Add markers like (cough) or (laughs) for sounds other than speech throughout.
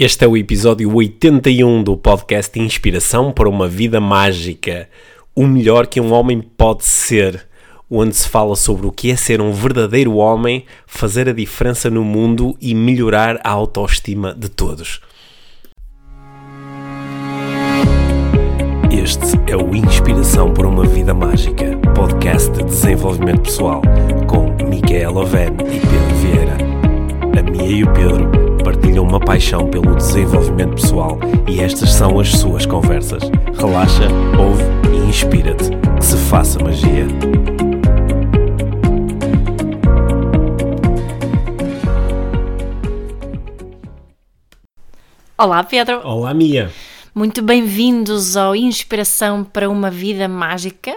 Este é o episódio 81 do podcast Inspiração para uma Vida Mágica. O melhor que um homem pode ser, onde se fala sobre o que é ser um verdadeiro homem, fazer a diferença no mundo e melhorar a autoestima de todos. Este é o Inspiração para uma Vida Mágica, podcast de desenvolvimento pessoal, com Micaela Oven e Pedro Vieira. A Mia e o Pedro partilham uma paixão pelo desenvolvimento pessoal e estas são as suas conversas. Relaxa, ouve e inspira-te. Que se faça magia. Olá, Pedro. Olá, Mia. Muito bem-vindos ao Inspiração para uma Vida Mágica.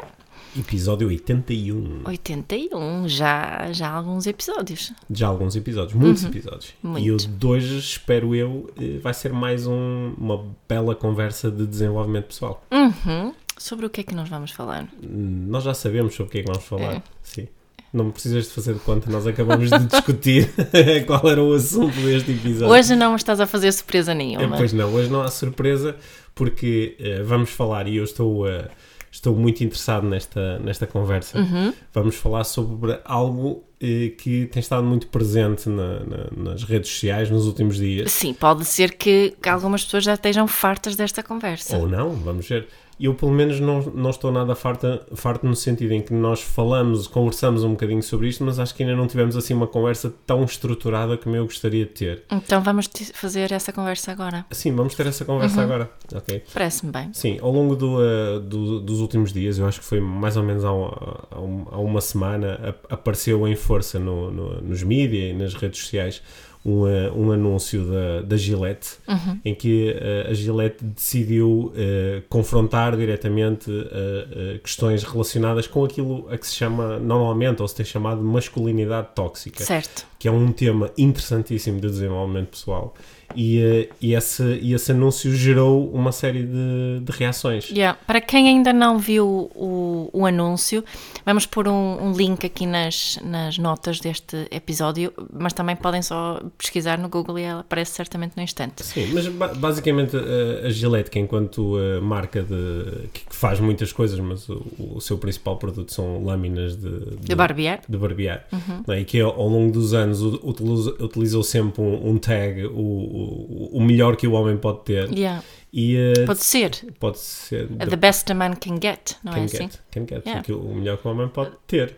Episódio 81. 81, já, já há alguns episódios. Já há alguns episódios, muitos episódios. E o de hoje, espero eu, eh, vai ser mais um- uma bela conversa de desenvolvimento pessoal. Uhum. Sobre o que é que nós vamos falar? Nós já sabemos sobre o que é que vamos falar. É. Sim. Não precisas de fazer de conta, nós acabamos de (laughs) discutir (laughs) qual era o assunto deste episódio. Hoje não estás a fazer surpresa É, nenhuma. pois não, hoje não há surpresa porque eh, vamos falar e eu estou, eh, estou muito interessado nesta, nesta conversa. Uhum. Vamos falar sobre algo eh, que tem estado muito presente na- na- nas redes sociais nos últimos dias. Sim, pode ser que, que algumas pessoas já estejam fartas desta conversa. Ou não, vamos ver. Eu, pelo menos, não, não estou nada farta, farto no sentido em que nós falamos, conversamos um bocadinho sobre isto, mas acho que ainda não tivemos assim uma conversa tão estruturada como eu gostaria de ter. Então vamos fazer essa conversa agora. Sim, vamos ter essa conversa Uhum. agora. Ok. Parece-me bem. Sim, ao longo do, uh, do- dos últimos dias, eu acho que foi mais ou menos há, um- há um- uma semana, ap- apareceu em força no- no- nos mídias e nas redes sociais um, um anúncio da, da Gillette, em que uh, a Gillette decidiu uh, confrontar diretamente uh, uh, questões relacionadas com aquilo a que se chama normalmente, ou se tem chamado masculinidade tóxica Certo. Que é um tema interessantíssimo de desenvolvimento pessoal. E, eh, e, esse, e esse anúncio gerou uma série de, de reações. Yeah. Para quem ainda não viu o, o anúncio, vamos pôr um, um link aqui nas, nas notas deste episódio, mas também podem só pesquisar no Google e ela aparece certamente no instante. Sim, mas ba- basicamente a, a Gillette, que enquanto eh, marca de, que faz muitas coisas, mas o, o seu principal produto são lâminas de, De barbear? de barbear, não é? e que ao longo dos anos utiliza- utilizou sempre um, um tag, o, o, o melhor que o homem pode ter. Yeah. E, eh, Pode ser. pode ser The best a man can get, não é can assim? get, can get, Yeah. o melhor que o homem pode ter.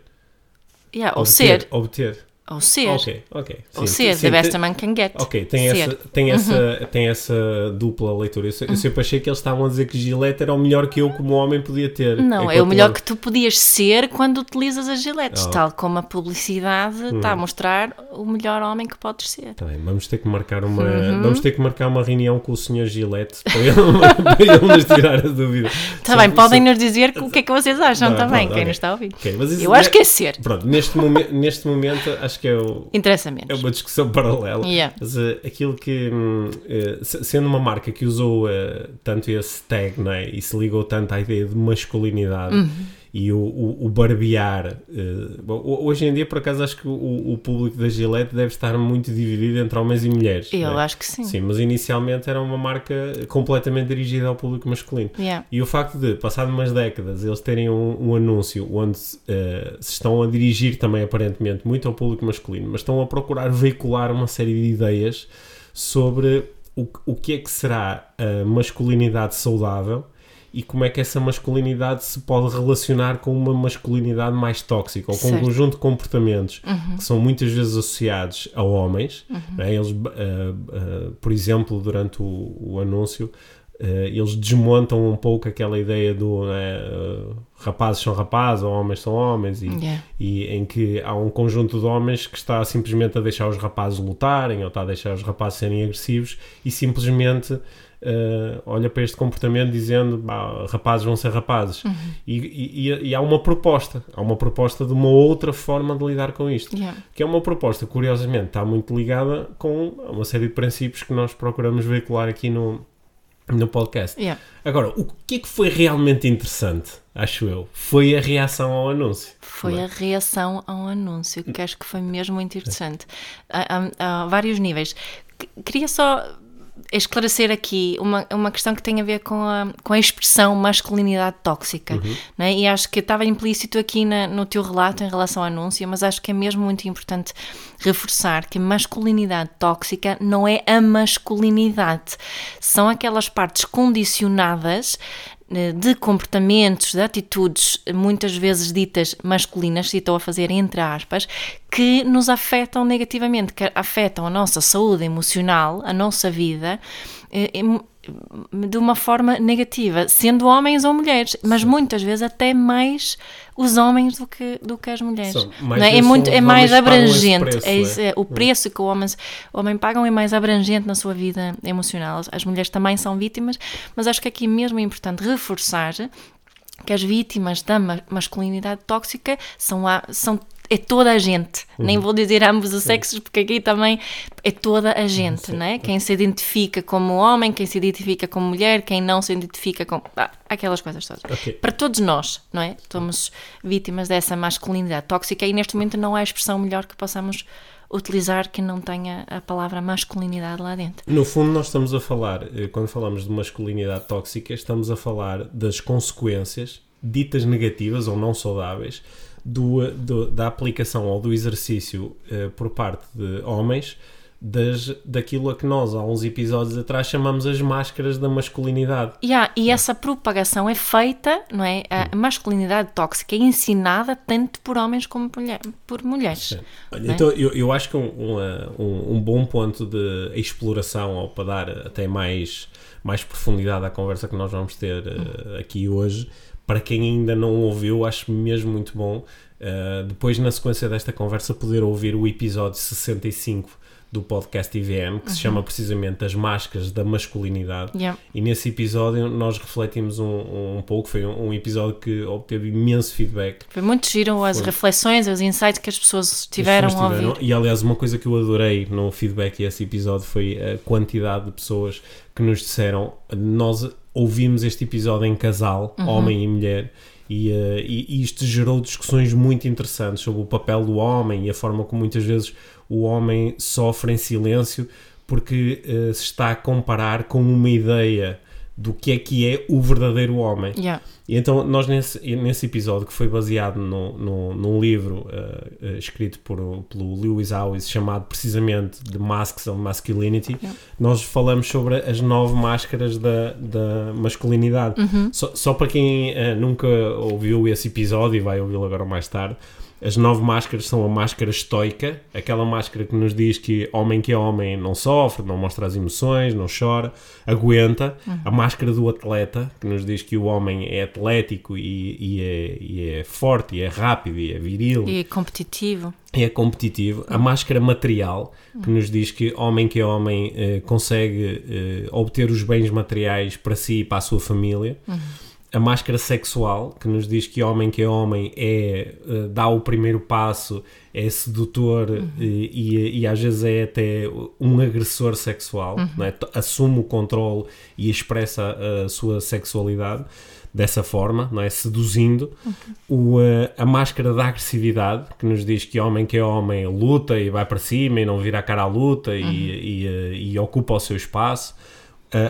Yeah, ou Obter, ser. Obter. Ou ser. Ok, ok. Ou Sim, ser. sim, The best tem- a man can get. Ok, tem, ser. essa, tem, essa, tem essa dupla leitura. Eu, eu sempre achei que eles estavam a dizer que Gillette era o melhor que eu como homem podia ter. Não, é o melhor que tu podias ser quando utilizas as giletes, Oh. tal como a publicidade está a mostrar o melhor homem que podes ser. Tá bem, vamos ter que marcar uma Uhum. vamos ter que marcar uma reunião com o Sr. Gillette para ele, (laughs) para ele nos tirar a dúvida. Está bem, podem nos dizer o que é que vocês acham Tá, também, pronto, quem ok. nos está a ouvir. Ok, mas isso Eu acho que é ser. Pronto, neste, momen- neste momento acho que é, o- Interessa é menos. uma discussão (laughs) paralela. Yeah. Mas eh, aquilo que, se- sendo uma marca que usou eh, tanto esse tag não é? e se ligou tanto à ideia de masculinidade Uhum. E o, o, o barbear, bom, ho- hoje em dia por acaso acho que o, o público da Gillette deve estar muito dividido entre homens e mulheres. Eu é? acho que sim. Sim, mas inicialmente era uma marca completamente dirigida ao público masculino. Yeah. E o facto de, passado umas décadas, eles terem um, um anúncio onde eh, se estão a dirigir também, aparentemente, muito ao público masculino, mas estão a procurar veicular uma série de ideias sobre o, o que é que será a masculinidade saudável e como é que essa masculinidade se pode relacionar com uma masculinidade mais tóxica ou com um Certo. conjunto de comportamentos que são muitas vezes associados a homens. não é? Eles, ah, ah, por exemplo, durante o, o anúncio, eh, eles desmontam um pouco aquela ideia do né, rapazes são rapazes ou homens são homens e, Yeah. e em que há um conjunto de homens que está simplesmente a deixar os rapazes lutarem ou está a deixar os rapazes serem agressivos e simplesmente eh, olha para este comportamento dizendo "Bah, rapazes vão ser rapazes e, e- e- e há uma proposta há uma proposta de uma outra forma de lidar com isto Yeah. que é uma proposta, curiosamente, está muito ligada com uma série de princípios que nós procuramos veicular aqui no, no podcast. Yeah. Agora, o que é que foi realmente interessante, acho eu, foi a reação ao anúncio. Foi Não é? a reação ao anúncio, que acho que foi mesmo muito interessante. Há, há- há vários níveis. Qu- Queria só esclarecer aqui uma, uma questão que tem a ver com a, com a expressão masculinidade tóxica. Né? E acho que estava implícito aqui na, no teu relato em relação à anúncia, mas acho que é mesmo muito importante reforçar que masculinidade tóxica não é a masculinidade. São aquelas partes condicionadas de comportamentos, de atitudes muitas vezes ditas masculinas, e estou a fazer entre aspas, que nos afetam negativamente, que afetam a nossa saúde emocional, a nossa vida, eh, de uma forma negativa, sendo homens ou mulheres, mas muitas vezes até mais os homens do que, do que as mulheres. São- não é? É, muito, é mais abrangente. preço, é isso, é? é, o preço que o homem, o homem pagam é mais abrangente na sua vida emocional. As mulheres também são vítimas, mas acho que aqui mesmo é importante reforçar que as vítimas da ma- masculinidade tóxica são, a, são é toda a gente. Uhum. Nem vou dizer ambos os sexos, porque aqui também é toda a gente, né? Quem se identifica como homem, quem se identifica como mulher, quem não se identifica como. ah, aquelas coisas todas. Ok. Para todos nós, não é? Somos vítimas dessa masculinidade tóxica e neste momento não há expressão melhor que possamos utilizar que não tenha a palavra masculinidade lá dentro. No fundo, nós estamos a falar, eh, quando falamos de masculinidade tóxica, estamos a falar das consequências ditas negativas ou não saudáveis do, do- da aplicação ou do exercício eh, por parte de homens das, daquilo a que nós, há uns episódios atrás, chamamos as máscaras da masculinidade. Yeah, e essa propagação é feita, não é? A masculinidade tóxica é ensinada tanto por homens como por, mulher- por mulheres. Olha, Então, eu, eu acho que um, um, um bom ponto de exploração, ou para dar até mais, mais profundidade à conversa que nós vamos ter eh, aqui hoje, para quem ainda não ouviu, acho mesmo muito bom, eh, depois na sequência desta conversa, poder ouvir o episódio 65 do podcast IVM, que se chama precisamente As Máscaras da Masculinidade. Yeah. E nesse episódio nós refletimos um, um pouco, foi um, um episódio que obteve imenso feedback Foi muito giro as Foi. reflexões, os insights que as pessoas as tiveram pessoas a tiveram. ouvir. E aliás, uma coisa que eu adorei no feedback desse episódio foi a quantidade de pessoas que nos disseram: nós ouvimos este episódio em casal, Uhum. homem e mulher. E, eh, e- isto gerou discussões muito interessantes sobre o papel do homem e a forma como muitas vezes o homem sofre em silêncio porque eh, se está a comparar com uma ideia do que é que é o verdadeiro homem. Yeah. E então, nós nesse, nesse episódio que foi baseado no, no, num livro eh, eh, escrito por, pelo Lewis Howes chamado precisamente The Masks of Masculinity, Yeah. nós falamos sobre as nove máscaras da, da masculinidade. Só, só para quem eh, nunca ouviu esse episódio e vai ouvi-lo agora mais tarde, as nove máscaras são a máscara estoica, aquela máscara que nos diz que homem que é homem não sofre, não mostra as emoções, não chora, aguenta. A máscara do atleta, que nos diz que o homem é atlético e, e é, e é forte, e é rápido, e é viril, E competitivo. é competitivo. A máscara material, que nos diz que homem que é homem eh, consegue eh, obter os bens materiais para si e para a sua família. A máscara sexual, que nos diz que homem que é homem é, eh, dá o primeiro passo, é sedutor eh, e, e às vezes é até um agressor sexual, não é? Assume o controle e expressa a sua sexualidade dessa forma, não é? Seduzindo. O, eh, a máscara da agressividade, que nos diz que homem que é homem luta e vai para cima e não vira a cara à luta e, e, eh, e ocupa o seu espaço.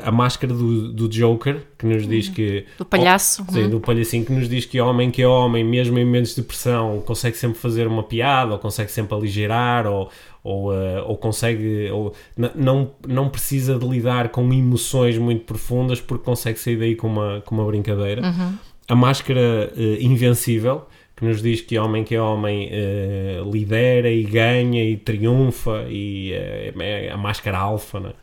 A máscara do, do Joker, que nos diz que. Do palhaço. Sim, hum. do palhacinho que nos diz que homem que é homem, mesmo em momentos de pressão, consegue sempre fazer uma piada, ou consegue sempre aligerar, ou, ou, eh, ou consegue. Ou, não, não precisa de lidar com emoções muito profundas porque consegue sair daí com uma, com uma brincadeira. A máscara eh, invencível, que nos diz que homem que é homem eh, lidera e ganha e triunfa, e eh, é a máscara alfa, né?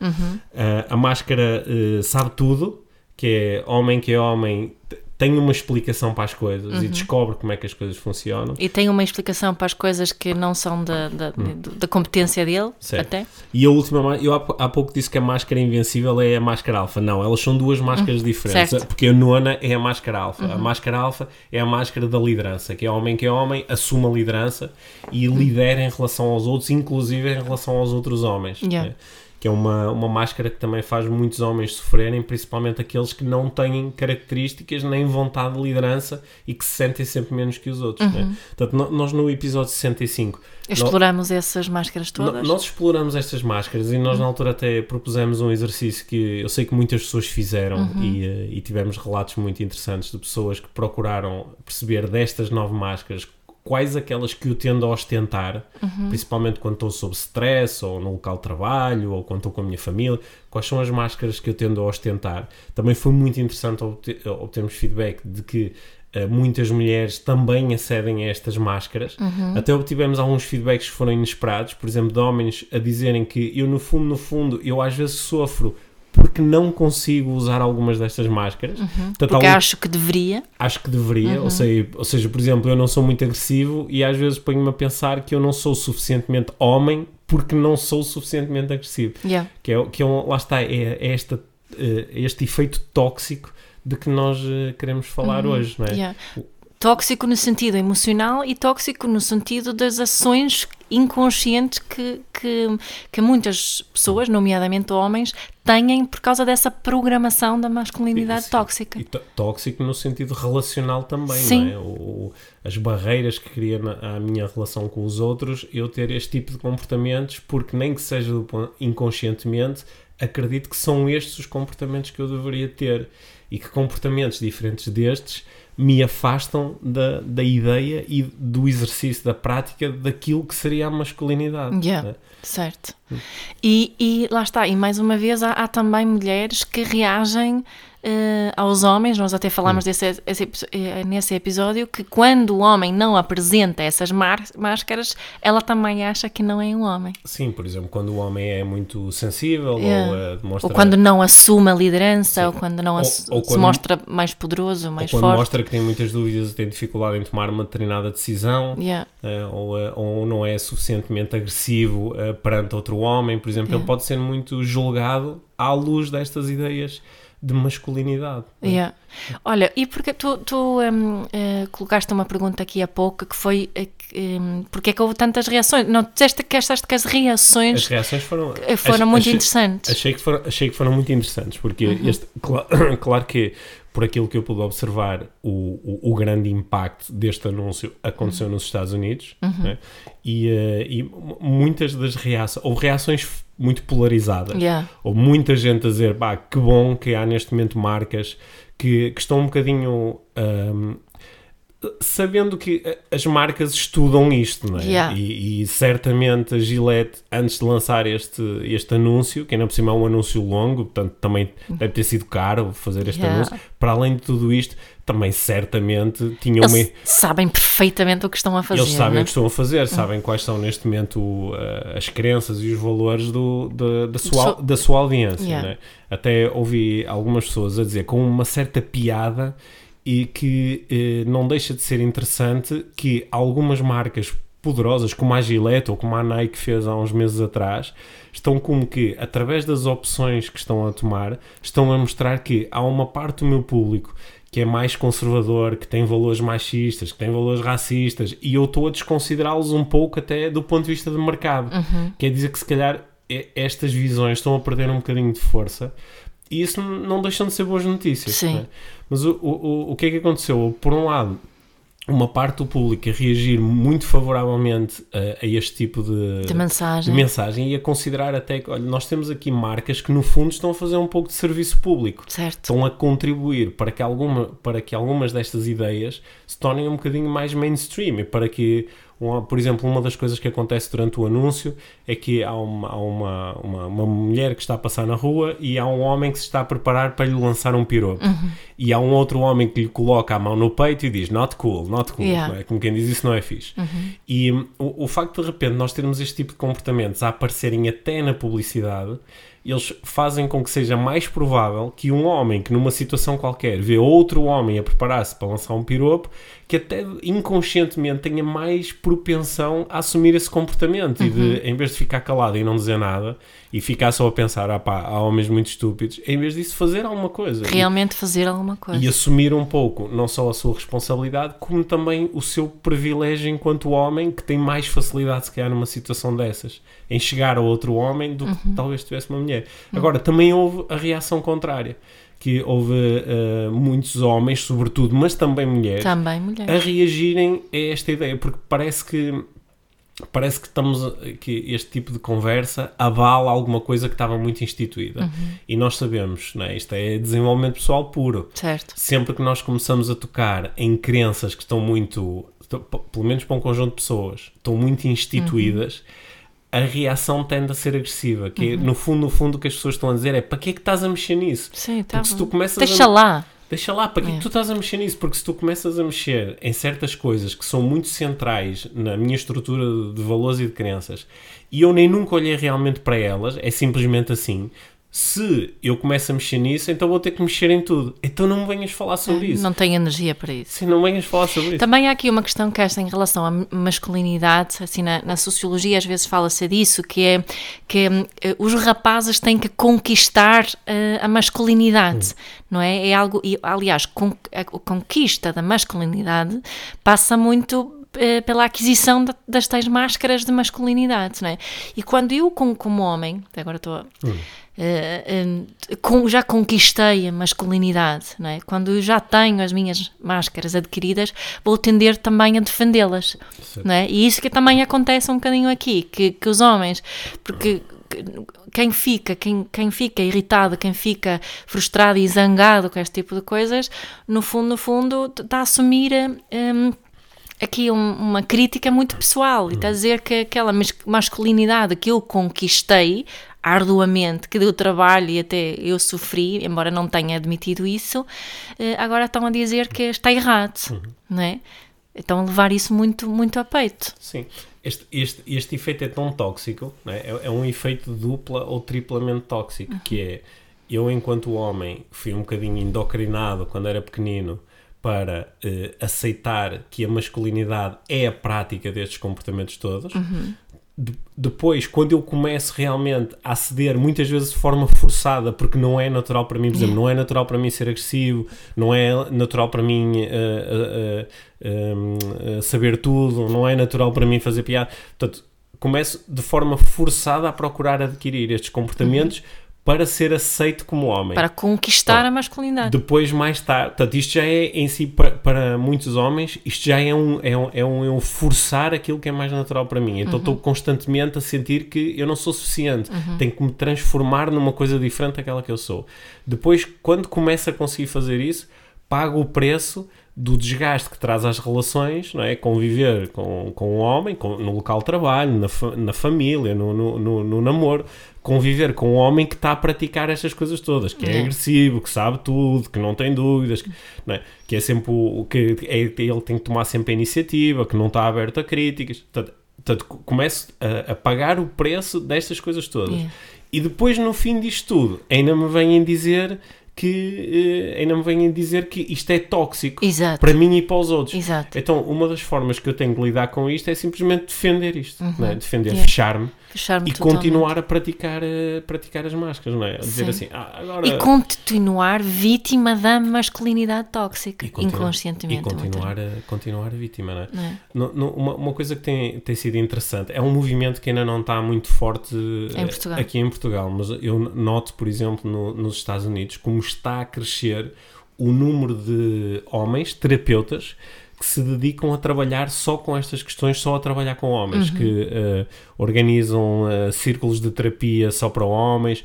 Ah, a máscara sabe tudo, que é homem que é homem, tem uma explicação para as coisas e descobre como é que as coisas funcionam. E tem uma explicação para as coisas que não são da, da, da competência dele, Hum. Certo. até. E a última, eu há, pou- há pouco disse que a máscara invencível é a máscara alfa. Não, elas são duas máscaras diferentes. Uhum. certo. Uhum. Porque a nona é a máscara alfa. A máscara alfa é a máscara da liderança, que é homem que é homem, assume a liderança e Uhum. lidera em relação aos outros, inclusive em relação aos outros homens. Yeah. né? Que é uma, uma máscara que também faz muitos homens sofrerem, principalmente aqueles que não têm características nem vontade de liderança e que se sentem sempre menos que os outros. Né? Portanto, no- nós no episódio 65 Exploramos essas máscaras todas. Nós exploramos estas máscaras e nós na altura até propusemos um exercício que eu sei que muitas pessoas fizeram e, eh, e tivemos relatos muito interessantes de pessoas que procuraram perceber destas nove máscaras quais aquelas que eu tendo a ostentar, principalmente quando estou sob stress ou no local de trabalho ou quando estou com a minha família, quais são as máscaras que eu tendo a ostentar. Também foi muito interessante obter, obtermos feedback de que Uh, muitas mulheres também acedem a estas máscaras. Até obtivemos alguns feedbacks que foram inesperados, por exemplo, de homens a dizerem que eu, no fundo, no fundo, eu às vezes sofro porque não consigo usar algumas destas máscaras. Portanto, Porque algum- acho que deveria. acho que deveria, ou, seja, ou seja, por exemplo, eu não sou muito agressivo e às vezes ponho-me a pensar que eu não sou suficientemente homem porque não sou suficientemente agressivo. Yeah. Que é, que é um- lá está, é, é esta, eh, este efeito tóxico de que nós eh, queremos falar hoje, não é? Yeah. Tóxico no sentido emocional e tóxico no sentido das ações inconscientes que, que, que muitas pessoas, nomeadamente homens, têm por causa dessa programação da masculinidade tóxica. E tó- tóxico no sentido relacional também, Sim. não é? O- as barreiras que cria na à minha relação com os outros, eu ter este tipo de comportamentos, porque nem que seja inconscientemente, acredito que são estes os comportamentos que eu deveria ter e que comportamentos diferentes destes me afastam da, da ideia e do exercício, da prática daquilo que seria a masculinidade. Yeah. não é? Certo. E, e lá está, e mais uma vez há, há também mulheres que reagem eh, aos homens, nós até falámos desse, esse eh, nesse episódio, que quando o homem não apresenta essas máscaras, ela também acha que não é um homem. Sim, por exemplo, quando o homem é muito sensível Yeah. ou demonstra... Ou quando não assume a liderança, Sim. ou quando não Ou- ou se quando- mostra mais poderoso, ou mais quando forte. mostra que tem muitas dúvidas e tem dificuldade em tomar uma determinada decisão, Yeah. eh, ou, ou não é suficientemente agressivo perante outro homem, por exemplo, ele pode ser muito julgado à luz destas ideias de masculinidade. Yeah. Olha, e porque tu, tu hum, eh, colocaste uma pergunta aqui há pouco que foi eh, que, hum, porque é que houve tantas reações? Não disseste que achaste que as As reações reações foram, eh, foram ach- muito achei- interessantes. Achei que, foram, achei que foram muito interessantes, porque Uhum. este, cla- (coughs) claro que por aquilo que eu pude observar, o, o, o grande impacto deste anúncio aconteceu Uhum. nos Estados Unidos, né? e, eh, e muitas das reações, houve reações muito polarizadas. Yeah. Ou muita gente a dizer, pá, que bom que há neste momento marcas que, que estão um bocadinho ahm, sabendo que as marcas estudam isto, não é? Yeah. E, e certamente a Gillette, antes de lançar este, este anúncio, que ainda por cima é um anúncio longo, portanto também deve ter sido caro fazer este Yeah. anúncio, para além de tudo isto, também certamente tinha uma. Eles sabem perfeitamente o que estão a fazer. Eles sabem né? o que estão a fazer, sabem quais são neste momento uh, as crenças e os valores do, da, da, sua, da sua audiência. Yeah. né? Até ouvi algumas pessoas a dizer com uma certa piada e que eh, não deixa de ser interessante que algumas marcas poderosas, como a Gillette ou como a Nike fez há uns meses atrás, estão como que, através das opções que estão a tomar, estão a mostrar que há uma parte do meu público que é mais conservador, que tem valores machistas, que tem valores racistas, e eu estou a desconsiderá-los um pouco até do ponto de vista de mercado. Quer dizer que se calhar estas visões estão a perder um bocadinho de força e isso não deixam de ser boas notícias. Sim. é? Mas o, o, o- o que é que aconteceu? Por um lado, uma parte do público a reagir muito favoravelmente a, a este tipo de, De mensagem. de mensagem e a considerar até que, olha, nós temos aqui marcas que no fundo estão a fazer um pouco de serviço público Certo. estão a contribuir para que, alguma, para que algumas destas ideias se tornem um bocadinho mais mainstream e para que, um- por exemplo, uma das coisas que acontece durante o anúncio é que há, uma, há uma, uma, uma mulher que está a passar na rua e há um homem que se está a preparar para lhe lançar um piropo e há um outro homem que lhe coloca a mão no peito e diz not cool, not cool, Yeah. não é? como quem diz isso não é fixe e hum, o, o facto de de repente nós termos este tipo de comportamentos a aparecerem até na publicidade eles fazem com que seja mais provável que um homem que numa situação qualquer vê outro homem a preparar-se para lançar um piropo, que até inconscientemente tenha mais propensão a assumir esse comportamento e de, em vez de ficar calado e não dizer nada e ficar só a pensar, ah pá, há homens muito estúpidos, em vez disso fazer alguma coisa. Realmente fazer alguma coisa. E assumir um pouco, não só a sua responsabilidade, como também o seu privilégio enquanto homem, que tem mais facilidade, se calhar, numa situação dessas, em chegar a outro homem do que talvez tivesse uma mulher. Agora, também houve a reação contrária, que houve eh, muitos homens, sobretudo, mas também mulheres, Também a mulheres. reagirem a esta ideia, porque parece que parece que estamos a- que este tipo de conversa avala alguma coisa que estava muito instituída e nós sabemos, não é? isto é desenvolvimento pessoal puro Certo. sempre que nós começamos a tocar em crenças que estão muito, estão- pelo menos para um conjunto de pessoas, estão muito instituídas, a reação tende a ser agressiva. Que é, no fundo, no fundo, o que as pessoas estão a dizer é para que é que estás a mexer nisso? Sim, tá Porque se tu começas Deixa a... lá. Deixa lá, para que é É. que tu estás a mexer nisso? Porque se tu começas a mexer em certas coisas que são muito centrais na minha estrutura de valores e de crenças e eu nem nunca olhei realmente para elas, é simplesmente assim. Se eu começo a mexer nisso, então vou ter que mexer em tudo. Então não me venhas falar sobre isso. Não tenho energia para isso. Sim, não venhas falar sobre isso. Também há aqui uma questão que esta em relação à masculinidade, assim na, na sociologia às vezes fala-se disso, que é que eh, os rapazes têm que conquistar eh, a masculinidade, não é? É algo, e, aliás, con- a conquista da masculinidade passa muito pela aquisição da- das tais máscaras de masculinidade, não é? E quando eu, como, como homem, agora estou eh, eh, com- já conquistei a masculinidade, não é? quando eu já tenho as minhas máscaras adquiridas, vou tender também a defendê-las. Não é? E isso que também acontece um bocadinho aqui, que, que os homens, porque que- quem fica, quem, quem fica irritado, quem fica frustrado e zangado com este tipo de coisas, no fundo, no fundo, está a assumir hum, aqui um- uma crítica muito pessoal e está a dizer que aquela mas- masculinidade que eu conquistei arduamente, que deu trabalho e até eu sofri, embora não tenha admitido isso, eh, agora estão a dizer que está errado, não é? Estão a levar isso muito, muito a peito. Sim. Este, este, este efeito é tão tóxico, é? É, é um efeito dupla ou triplamente tóxico, que é eu, enquanto homem, fui um bocadinho endocrinado quando era pequenino para eh, aceitar que a masculinidade é a prática destes comportamentos todos. De- depois, quando eu começo realmente a ceder, muitas vezes de forma forçada, porque não é natural para mim, por exemplo, não é natural para mim ser agressivo, não é natural para mim eh, um, eh, saber tudo, não é natural para mim fazer piada. Portanto, começo de forma forçada a procurar adquirir estes comportamentos para ser aceito como homem. Para conquistar a masculinidade. Depois, mais tarde, portanto, isto já é em si, para, para muitos homens, isto já é um, é, um, é, um, é um forçar aquilo que é mais natural para mim. Então estou constantemente a sentir que eu não sou suficiente, tenho que me transformar numa coisa diferente daquela que eu sou. Depois, quando começo a conseguir fazer isso, pago o preço do desgaste que traz às relações, não é? Conviver com, com um homem, com- no local de trabalho, na, fa- na família, no, no, no, no namoro, conviver com um homem que está a praticar estas coisas todas, que é, É. agressivo, que sabe tudo, que não tem dúvidas, que, não é? que é sempre o que é, ele tem que tomar sempre a iniciativa, que não está aberto a críticas. Portanto, portanto, co- começo a, a pagar o preço destas coisas todas. É. E depois, no fim disto tudo, ainda me vêm dizer que eh, ainda me vêm dizer que isto é tóxico Exato. para mim e para os outros. Exato. Então, uma das formas que eu tenho de lidar com isto é simplesmente defender isto, não é? defender, Yeah. fechar-me Fechar-me e totalmente. continuar a praticar, eh, praticar as máscaras, não é? A dizer Sim. assim, ah, agora. E continuar vítima da masculinidade tóxica, continua- inconscientemente. E continuar a, continuar a vítima, não é? não é? Uma, uma coisa que tem, tem sido interessante é um movimento que ainda não está muito forte eh, Em Portugal. aqui em Portugal, mas eu noto, por exemplo, no- nos Estados Unidos, como está a crescer o número de homens, terapeutas, que se dedicam a trabalhar só com estas questões, só a trabalhar com homens, que eh, organizam eh, círculos de terapia só para homens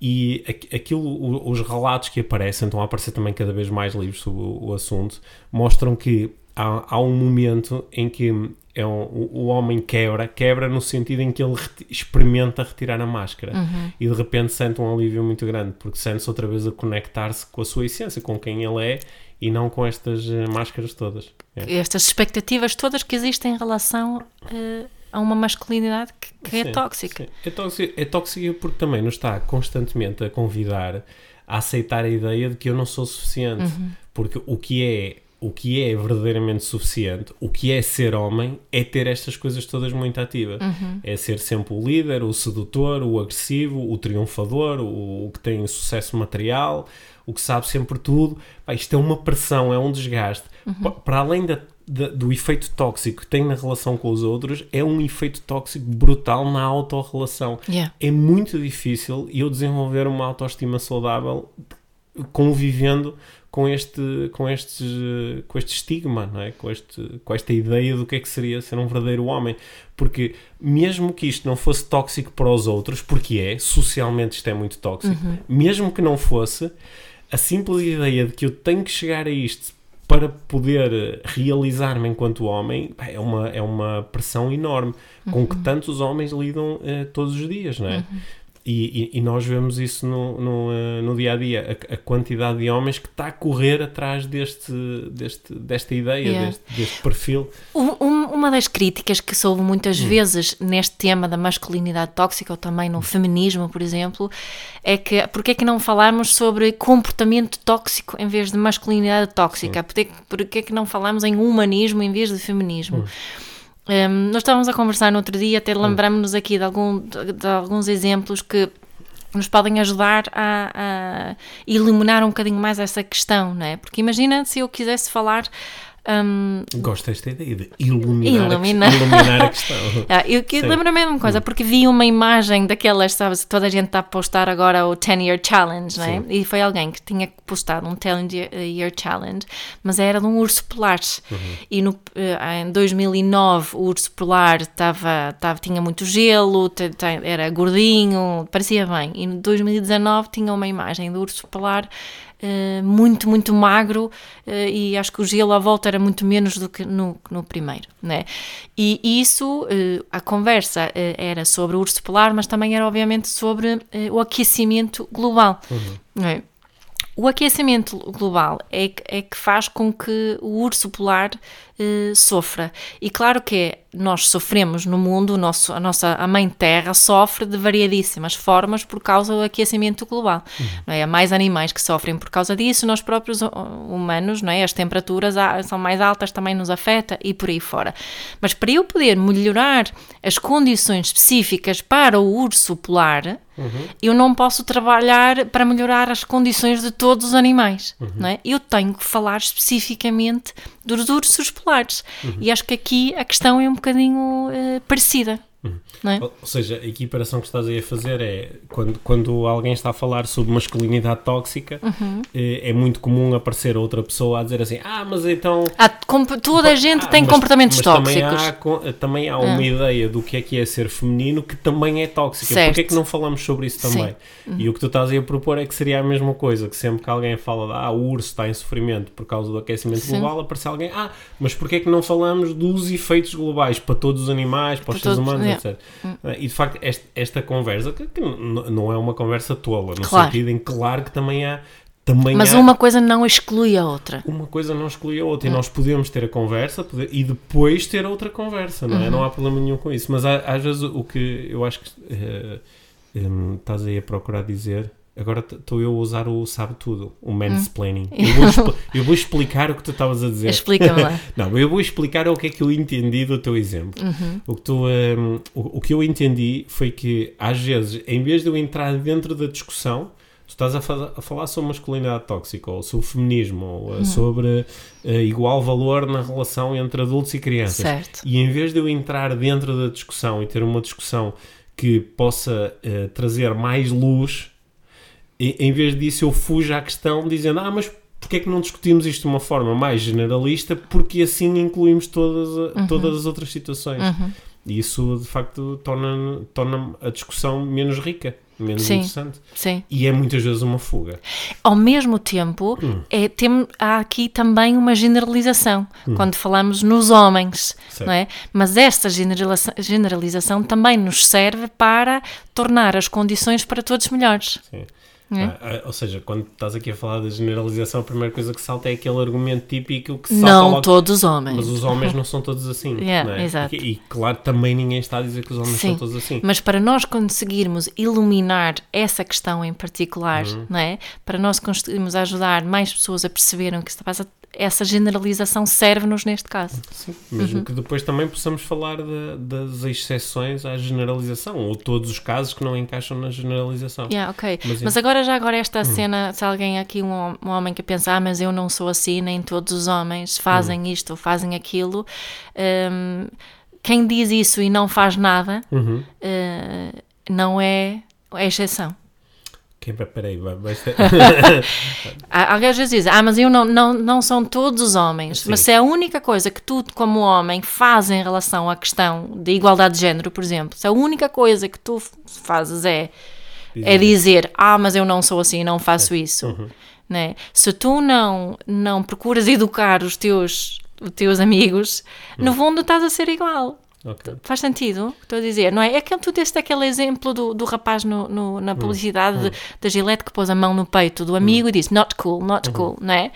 e aqu- aquilo, o- os relatos que aparecem, estão a aparecer também cada vez mais livros sobre o, o assunto, mostram que há, há um momento em que é um- o, o homem quebra, quebra no sentido em que ele reti- experimenta retirar a máscara e de repente sente um alívio muito grande, porque sente-se outra vez a conectar-se com a sua essência, com quem ele é e não com estas eh, máscaras todas. É. Estas expectativas todas que existem em relação eh, a uma masculinidade que, que é Sim, tóxica. sim. É tóxica, é tóxica porque também nos está constantemente a convidar a aceitar a ideia de que eu não sou suficiente. Uhum. Porque o que é o que é verdadeiramente suficiente, o que é ser homem, é ter estas coisas todas muito ativas. É ser sempre o líder, o sedutor, o agressivo, o triunfador, o, o que tem sucesso material, o que sabe sempre tudo. Pá, isto é uma pressão, é um desgaste. Pa- Para além da- da- do efeito tóxico que tem na relação com os outros, é um efeito tóxico brutal na autorrelação. Yeah. É muito difícil eu desenvolver uma autoestima saudável convivendo com este com estes eh, com este estigma não é com este com esta ideia do que é que seria ser um verdadeiro homem porque mesmo que isto não fosse tóxico para os outros porque é socialmente isto é muito tóxico mesmo que não fosse a simples ideia de que eu tenho que chegar a isto para poder realizar-me enquanto homem é uma, é uma pressão enorme com que tantos homens lidam eh, todos os dias, não é? E, e- e nós vemos isso no, no, eh, no dia a dia, a, a quantidade de homens que está a correr atrás deste, deste, desta ideia, Yeah. deste, deste perfil. Um- uma das críticas que se ouve muitas vezes neste tema da masculinidade tóxica ou também no feminismo, por exemplo, é que porque é que não falamos sobre comportamento tóxico em vez de masculinidade tóxica? Porque, porque é que não falamos em humanismo em vez de feminismo? Um, nós estávamos a conversar no outro dia, até lembramos-nos aqui de, algum- de- de alguns exemplos que nos podem ajudar a, a iluminar um bocadinho mais essa questão, não é? Porque imagina se eu quisesse falar. Um, Gosto desta ideia de iluminar, Iluminar. A, iluminar a questão. (laughs) ah, eu que lembro-me uma coisa, porque vi uma imagem daquelas, sabes, toda a gente está a postar agora o 10 Year Challenge, não é? Sim. E foi alguém que tinha postado um 10 Year- Challenge, mas era de um urso polar. E no, eh, em 2009 o urso polar estava, estava, tinha muito gelo, era gordinho, parecia bem. E em 2019 tinha uma imagem do urso polar eh, muito, muito magro eh, e acho que o gelo à volta era muito menos do que no, no primeiro, né? E isso, eh, a conversa era sobre o urso polar, mas também era obviamente sobre o aquecimento global, não é? O aquecimento global é, é que faz com que o urso polar eh, sofra. E claro que é, nós sofremos no mundo, nosso, a nossa a mãe terra sofre de variadíssimas formas por causa do aquecimento global. Não é? Há mais animais que sofrem por causa disso, nós próprios hu- humanos, não é? as temperaturas são mais altas, também nos afeta e por aí fora. Mas para eu poder melhorar as condições específicas para o urso polar, eu não posso trabalhar para melhorar as condições de todos os animais. Não é? Eu tenho que falar especificamente dos ursos polares. E acho que aqui a questão é um bocadinho eh, parecida. É? Ou seja, a equiparação que estás aí a fazer é quando, quando alguém está a falar sobre masculinidade tóxica, Uhum. é, é muito comum aparecer outra pessoa a dizer assim: Ah, mas então. Há toda a gente Ah, tem mas- comportamentos mas tóxicos. Também há, co- também há uma ideia do que é que é ser feminino que também é tóxica. Certo. Porquê é que não falamos sobre isso também? E o que tu estás aí a propor é que seria a mesma coisa: que sempre que alguém fala de ah, o urso está em sofrimento por causa do aquecimento Sim. global, aparece alguém, ah, mas porquê é que não falamos dos efeitos globais para todos os animais, para os seres humanos, é. etc. E de facto, este- esta conversa, que, que não é uma conversa tola, no Claro. sentido em que, claro que também há. Também Mas há uma coisa não exclui a outra. uma coisa não exclui a outra e nós podemos ter a conversa poder- e depois ter outra conversa, não é? Não há problema nenhum com isso. Mas há- às vezes o que eu acho que eh, em, estás aí a procurar dizer. Agora estou eu a usar o sabe tudo, o mansplaining. (laughs) Eu, vou eu vou explicar o que tu estavas a dizer. Explica-me lá. (laughs) Não, eu vou explicar o que é que eu entendi do teu exemplo. O, que tu, hum, o, o que eu entendi foi que, às vezes, em vez de eu entrar dentro da discussão, tu estás a, fa- a falar sobre masculinidade tóxica, ou sobre feminismo, ou uh, sobre uh, igual valor na relação entre adultos e crianças. Certo. E em vez de eu entrar dentro da discussão e ter uma discussão que possa uh, trazer mais luz, e- em vez disso eu fujo à questão dizendo, ah, mas porquê é que não discutimos isto de uma forma mais generalista? Porque assim incluímos todas, a- todas as outras situações. E isso, de facto, torna, torna a discussão menos rica, menos Sim. interessante. Sim. E é muitas vezes uma fuga. Ao mesmo tempo, Hum. é, tem, há aqui também uma generalização, quando falamos nos homens, Hum. Certo. não é? Mas esta generalização, generalização também nos serve para tornar as condições para todos melhores. Sim. É. Ah, ah, ou seja, quando estás aqui a falar da generalização, a primeira coisa que salta é aquele argumento típico que salta Não logo. todos os homens. Mas os homens não são todos assim. Yeah, (laughs) não é? exato. E, e, claro, também ninguém está a dizer que os homens Sim, são todos assim. mas para nós conseguirmos iluminar essa questão em particular, Uhum. não é? Para nós conseguirmos ajudar mais pessoas a perceberem o que está a passar, essa generalização serve-nos neste caso. Sim, mesmo que depois também possamos falar de- das exceções à generalização, ou todos os casos que não encaixam na generalização. Yeah, ok. Mas Mas, é- agora, já agora, esta cena, se alguém aqui, um, um homem que pensa, ah, mas eu não sou assim, nem todos os homens fazem isto ou fazem aquilo, hum, quem diz isso e não faz nada, Uhum. eh, não é a exceção. Quem, peraí. (laughs) Há- Alguém às vezes diz, ah, mas eu não, não, não são todos os homens. Sim. Mas se é a única coisa que tu, como homem, fazes em relação à questão de igualdade de género, por exemplo, se a única coisa que tu fazes é, é dizer, ah, mas eu não sou assim, não faço isso. Né? Se tu não, não procuras educar os teus, os teus amigos, no fundo estás a ser igual. Ok. Faz sentido estou a dizer, não é? É que tu deste aquele exemplo do, do rapaz no, no- na publicidade de- da Gillette que pôs a mão no peito do amigo e disse not cool, not cool, não é?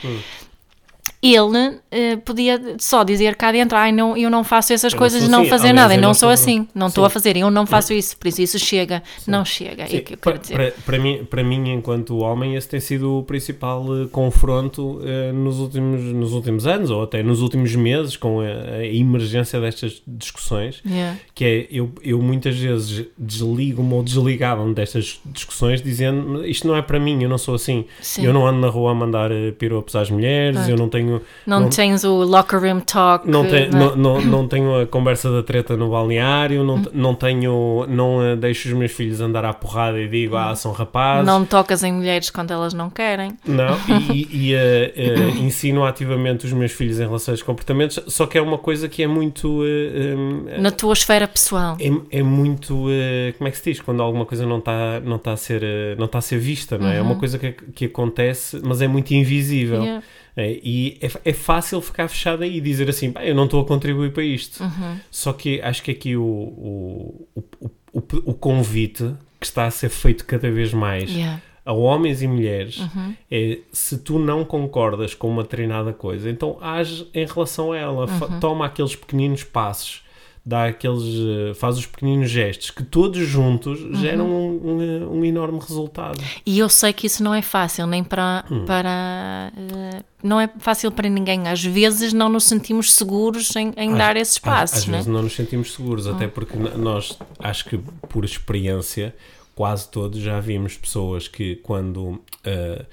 Ele eh, podia só dizer cá dentro, ai, não, eu não faço essas Eu coisas e não assim. fazer nada, eu e não sou sou- assim, não estou Sim. a fazer, eu não faço isso, por isso isso chega, não chega. Sim, É que eu para, quero dizer. para, para mim, para mim, enquanto homem, esse tem sido o principal eh, confronto eh, nos, últimos, nos últimos anos, ou até nos últimos meses, com a, a emergência destas discussões, Yeah. que é, eu, eu muitas vezes desligo-me ou desligava-me destas discussões dizendo, isto não é para mim, eu não sou assim, Sim. eu não ando na rua a mandar piropos às mulheres, eu não tenho... Não, não- tens o locker room talk. Não, te- não é? não, não, não tenho a conversa da treta no balneário, não, não tenho, não eh, deixo os meus filhos andar à porrada e digo, ah, são rapazes. Não tocas em mulheres quando elas não querem. Não, e, (laughs) e, eh, eh, ensino ativamente os meus filhos em relação a esses comportamentos, só que é uma coisa que é muito. eh, eh, Na tua esfera pessoal. é, é muito. eh, como é que se diz? Quando alguma coisa não está não tá a, ser, não tá a ser vista, não é? É uma coisa que, que acontece, mas é muito invisível. Yeah. É, e é, é fácil ficar fechado aí e dizer assim, "Bem, eu não estou a contribuir para isto. Só que acho que aqui o, o, o, o, o, convite que está a ser feito cada vez mais Yeah. a homens e mulheres é se tu não concordas com uma determinada coisa, então age em relação a ela, Fa- toma aqueles pequeninos passos, dá aqueles, eh, faz os pequeninos gestos que todos juntos geram um, um, um enorme resultado. E eu sei que isso não é fácil, nem para. Hum. para eh, não é fácil para ninguém. Às vezes não nos sentimos seguros em, em dar esses Às- passos, Às, né? vezes não nos sentimos seguros, até porque nós, acho que por experiência, quase todos já vimos pessoas que quando. qu-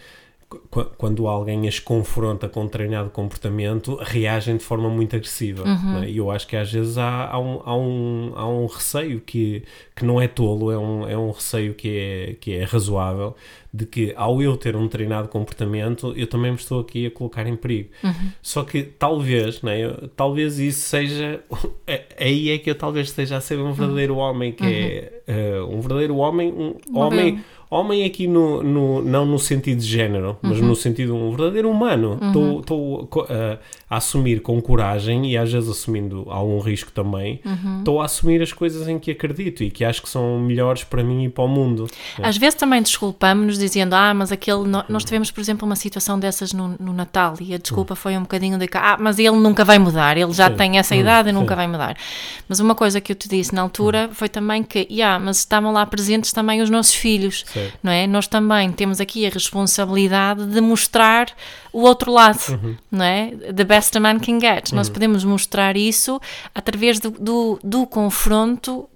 quando alguém as confronta com um treinado comportamento, reagem de forma muito agressiva. não é? E eu acho que às vezes há, há, um, há, um, há um receio que, que não é tolo, é um, é um receio que é, que é razoável, de que ao eu ter um treinado comportamento, eu também me estou aqui a colocar em perigo. Só que talvez, né, eu- talvez isso seja. é- Aí é que eu talvez esteja a ser um verdadeiro homem, que é eh, um verdadeiro homem, um homem. Modelo. Homem aqui no, no- não no sentido de género, mas no sentido de um verdadeiro humano. Estou co- a, a assumir com coragem e às vezes assumindo algum risco também. Estou a assumir as coisas em que acredito e que acho que são melhores para mim e para o mundo. Às vezes também desculpamos-nos dizendo, ah, mas aquele. Nós tivemos, por exemplo, uma situação dessas no, no Natal e a desculpa foi um bocadinho de que, ah, mas ele nunca vai mudar, ele já Sim. tem essa Hum, idade e nunca sim. vai mudar. Mas uma coisa que eu te disse na altura foi também que, yeah, mas estavam lá presentes também os nossos filhos, Certo. não é? Nós também temos aqui a responsabilidade de mostrar o outro lado, Uhum. não é? The best a man can get. Nós podemos mostrar isso através do, do, do confronto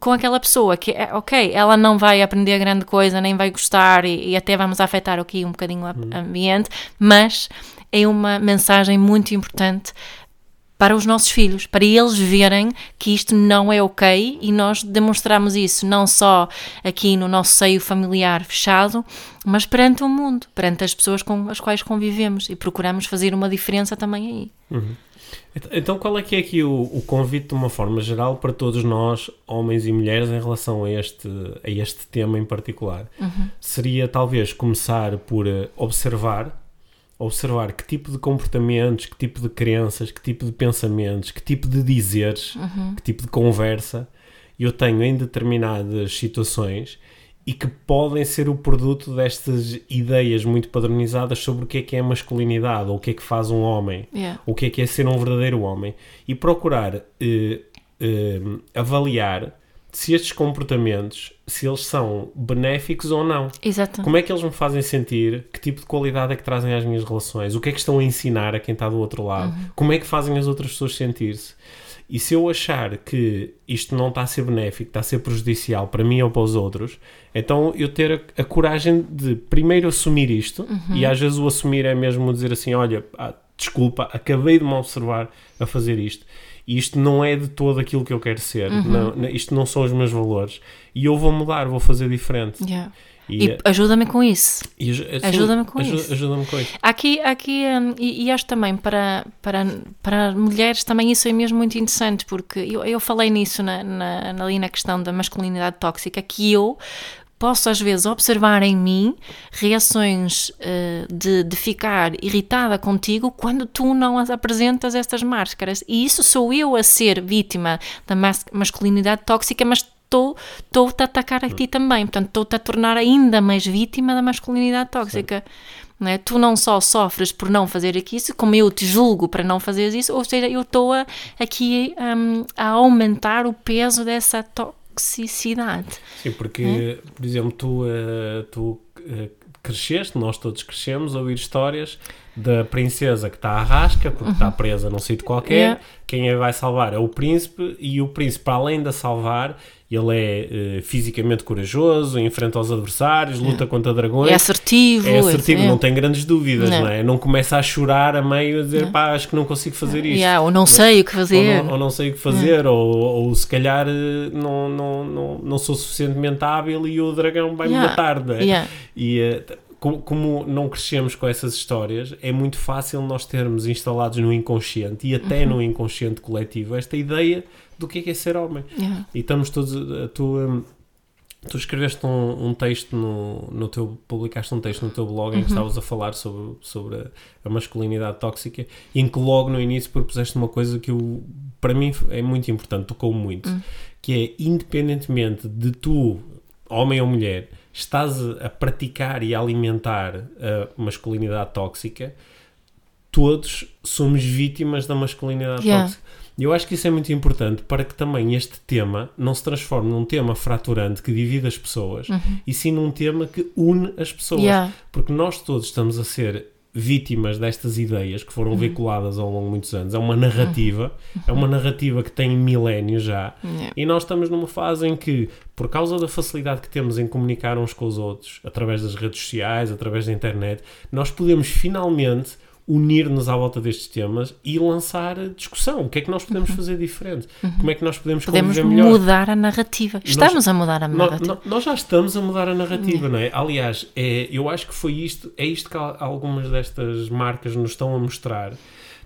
com aquela pessoa que é ok, ela não vai aprender grande coisa, nem vai gostar e, e até vamos afetar aqui um bocadinho o Uhum. ambiente, mas é uma mensagem muito importante para os nossos filhos, para eles verem que isto não é ok e nós demonstramos isso não só aqui no nosso seio familiar fechado, mas perante o mundo, perante as pessoas com as quais convivemos e procuramos fazer uma diferença também aí. Ent- Então, qual é que é aqui o, o convite de uma forma geral para todos nós, homens e mulheres, em relação a este, a este tema em particular? Seria talvez começar por eh, observar, observar que tipo de comportamentos, que tipo de crenças, que tipo de pensamentos, que tipo de dizeres, que tipo de conversa eu tenho em determinadas situações e que podem ser o produto destas ideias muito padronizadas sobre o que é que é masculinidade ou o que é que faz um homem Yeah. o que é que é ser um verdadeiro homem e procurar eh, eh, avaliar se estes comportamentos, se eles são benéficos ou não. Exato. Como é que eles me fazem sentir? Que tipo de qualidade é que trazem às minhas relações? O que é que estão a ensinar a quem está do outro lado? Uhum. Como é que fazem as outras pessoas sentir-se? E se eu achar que isto não está a ser benéfico, está a ser prejudicial para mim ou para os outros, então eu ter a, a coragem de primeiro assumir isto, Uhum. e às vezes o assumir é mesmo dizer assim: olha, ah, desculpa, acabei de me observar a fazer isto. E isto não é de todo aquilo que eu quero ser, Uhum. não, isto não são os meus valores. E eu vou mudar, vou fazer diferente. Yeah. E, E ajuda-me com isso. ajuda-me com aju- isso. Ajuda-me com isso. Aqui, aqui hum, e, e acho também para, para, para mulheres também isso é mesmo muito interessante, porque eu, eu falei nisso na, na, ali na questão da masculinidade tóxica, que eu posso às vezes observar em mim reações eh, de, de ficar irritada contigo quando tu não as apresentas estas máscaras. E isso sou eu a ser vítima da mas- masculinidade tóxica, mas estou- estou-te a atacar a ti também. Portanto, estou-te a tornar ainda mais vítima da masculinidade tóxica. Não é? Tu não só sofres por não fazer aqui isso, como eu te julgo para não fazeres isso, ou seja, eu estou aqui hum, a aumentar o peso dessa toxicidade. Sim, porque, por exemplo, tu, eh, tu eh, cresceste, nós todos crescemos a ouvir histórias da princesa que está à rasca, porque está presa num sítio qualquer. Uhum. Yeah. Quem a vai salvar é o príncipe, e o príncipe, para além de a salvar, ele é eh, fisicamente corajoso, enfrenta os adversários, luta contra dragões. É assertivo. É assertivo, é- não tem grandes dúvidas, não, Não. é? Não começa a chorar a meio a dizer, pá, acho que não consigo fazer isto. Yeah, ou não sei o que Ou fazer. não, ou não sei o que fazer, ou, ou se calhar eh, não, não, não, não sou suficientemente hábil e o dragão vai-me Yeah. matar. não é? Yeah. E t- como, não crescemos com essas histórias, é muito fácil nós termos instalados no inconsciente e até Uhum. no inconsciente coletivo esta ideia do que é, que é ser homem. Yeah. E estamos todos. a- Tu, hum, tu escreveste um, um texto no, no teu. publicaste um texto no teu blog Uhum. em que estavas a falar sobre, sobre a, a masculinidade tóxica em que logo no início propuseste uma coisa que eu, para mim é muito importante, tocou muito, Hum. que é independentemente de tu, homem ou mulher, estás a, praticar e a alimentar a masculinidade tóxica, todos somos vítimas da masculinidade Yeah. tóxica. E eu acho que isso é muito importante para que também este tema não se transforme num tema fraturante que divide as pessoas, e sim num tema que une as pessoas. Yeah. Porque nós todos estamos a ser vítimas destas ideias que foram veiculadas ao longo de muitos anos. É uma narrativa, é uma narrativa que tem milénios já. Yeah. E nós estamos numa fase em que, por causa da facilidade que temos em comunicar uns com os outros, através das redes sociais, através da internet, nós podemos finalmente unir-nos à volta destes temas e lançar discussão. O que é que nós podemos fazer diferente? Como é que nós podemos, Podemos conviver melhor? mudar a narrativa. Estamos a mudar a narrativa. nó- Nós já estamos a mudar a narrativa, não é? Aliás, é, eu acho que foi isto, é isto que al- algumas destas marcas nos estão a mostrar.